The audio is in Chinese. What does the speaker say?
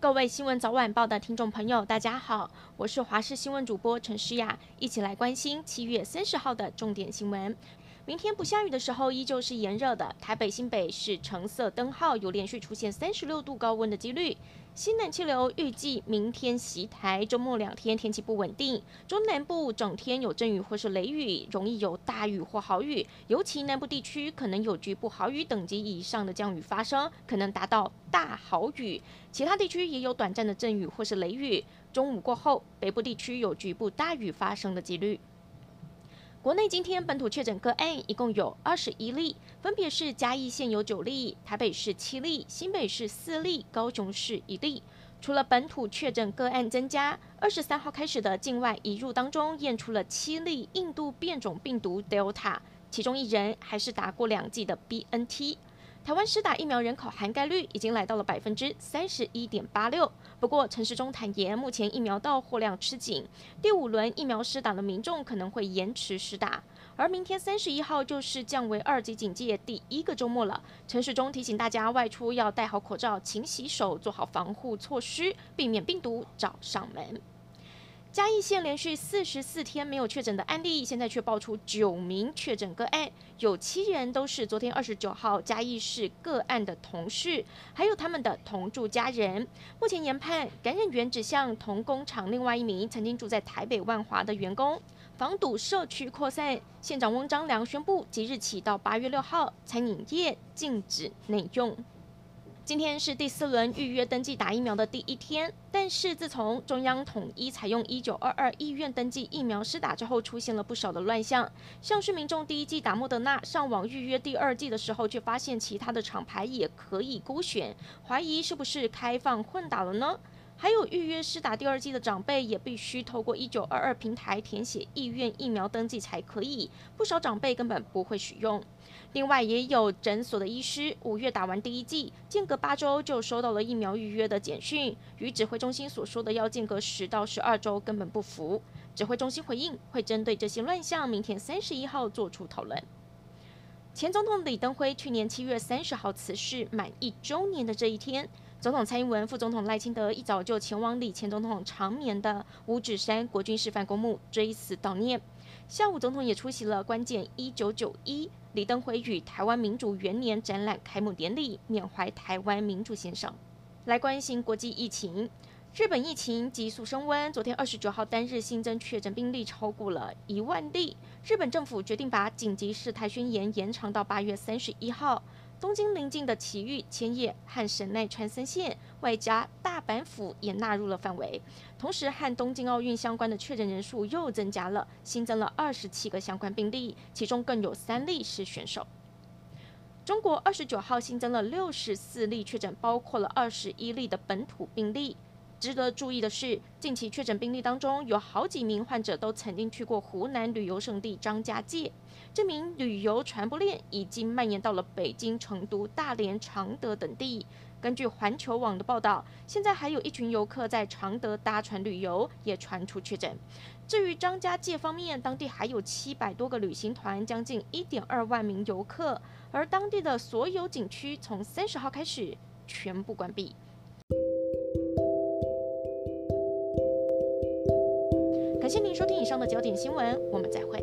各位新闻早晚报的听众朋友，大家好，我是华视新闻主播陈诗雅，一起来关心七月三十号的重点新闻。明天不下雨的时候，依旧是炎热的。台北新北市橙色灯号有连续出现三十六度高温的几率。西南气流预计明天袭台，周末两天天气不稳定。中南部整天有阵雨或是雷雨，容易有大雨或豪雨，尤其南部地区可能有局部豪雨等级以上的降雨发生，可能达到大豪雨。其他地区也有短暂的阵雨或是雷雨。中午过后，北部地区有局部大雨发生的几率。国内今天本土确诊个案一共有二十一例，分别是嘉义县有九例，台北市七例，新北市四例，高雄市一例。除了本土确诊个案增加，二十三号开始的境外移入当中验出了七例印度变种病毒 Delta，其中一人还是打过两剂的 BNT。台湾施打疫苗人口涵盖率已经来到了百分之三十一点八六。不过陈时中坦言，目前疫苗到货量吃紧，第五轮疫苗施打的民众可能会延迟施打。而明天三十一号就是降为二级警戒第一个周末了。陈时中提醒大家外出要戴好口罩、勤洗手，做好防护措施，避免病毒找上门。嘉义县连续四十四天没有确诊的案例，现在却爆出九名确诊个案，有七人都是昨天二十九号嘉义市个案的同事，还有他们的同住家人。目前研判感染源指向同工厂另外一名曾经住在台北万华的员工，防堵社区扩散。县长翁章梁宣布，即日起到八月六号，餐饮业禁止内用。今天是第四轮预约登记打疫苗的第一天，但是自从中央统一采用一九二二医院登记疫苗施打之后，出现了不少的乱象。像是民众第一季打莫德纳，上网预约第二季的时候，却发现其他的厂牌也可以勾选，怀疑是不是开放混打了呢？还有预约施打第二剂的长辈，也必须透过一九二二平台填写意愿疫苗登记才可以，不少长辈根本不会使用。另外，也有诊所的医师五月打完第一剂，间隔八周就收到了疫苗预约的简讯，与指挥中心所说的要间隔十到十二周根本不符。指挥中心回应会针对这些乱象，明天三十一号做出讨论。前总统李登辉去年七月三十号辞世满一周年的这一天，总统蔡英文、副总统赖清德一早就前往李前总统长眠的五指山国军示范公墓追思悼念。下午，总统也出席了关键一九九一李登辉与台湾民主元年展览开幕典礼，缅怀台湾民主先生。来关心国际疫情，日本疫情急速升温，昨天二十九号单日新增确诊病例超过了一万例。日本政府决定把紧急事态宣言延长到八月三十一号。东京临近的埼玉、千叶和神奈川三县，外加大阪府也纳入了范围。同时，和东京奥运相关的确诊人数又增加了，新增了二十七个相关病例，其中更有三例是选手。中国二十九号新增了六十四例确诊，包括了二十一例的本土病例。值得注意的是，近期确诊病例当中有好几名患者都曾经去过湖南旅游胜地张家界，这名旅游传播链已经蔓延到了北京、成都、大连、常德等地。根据环球网的报道，现在还有一群游客在常德搭船旅游，也传出确诊。至于张家界方面，当地还有七百多个旅行团，将近一点二万名游客，而当地的所有景区从三十号开始全部关闭。感谢您收听以上的焦点新闻，我们再会。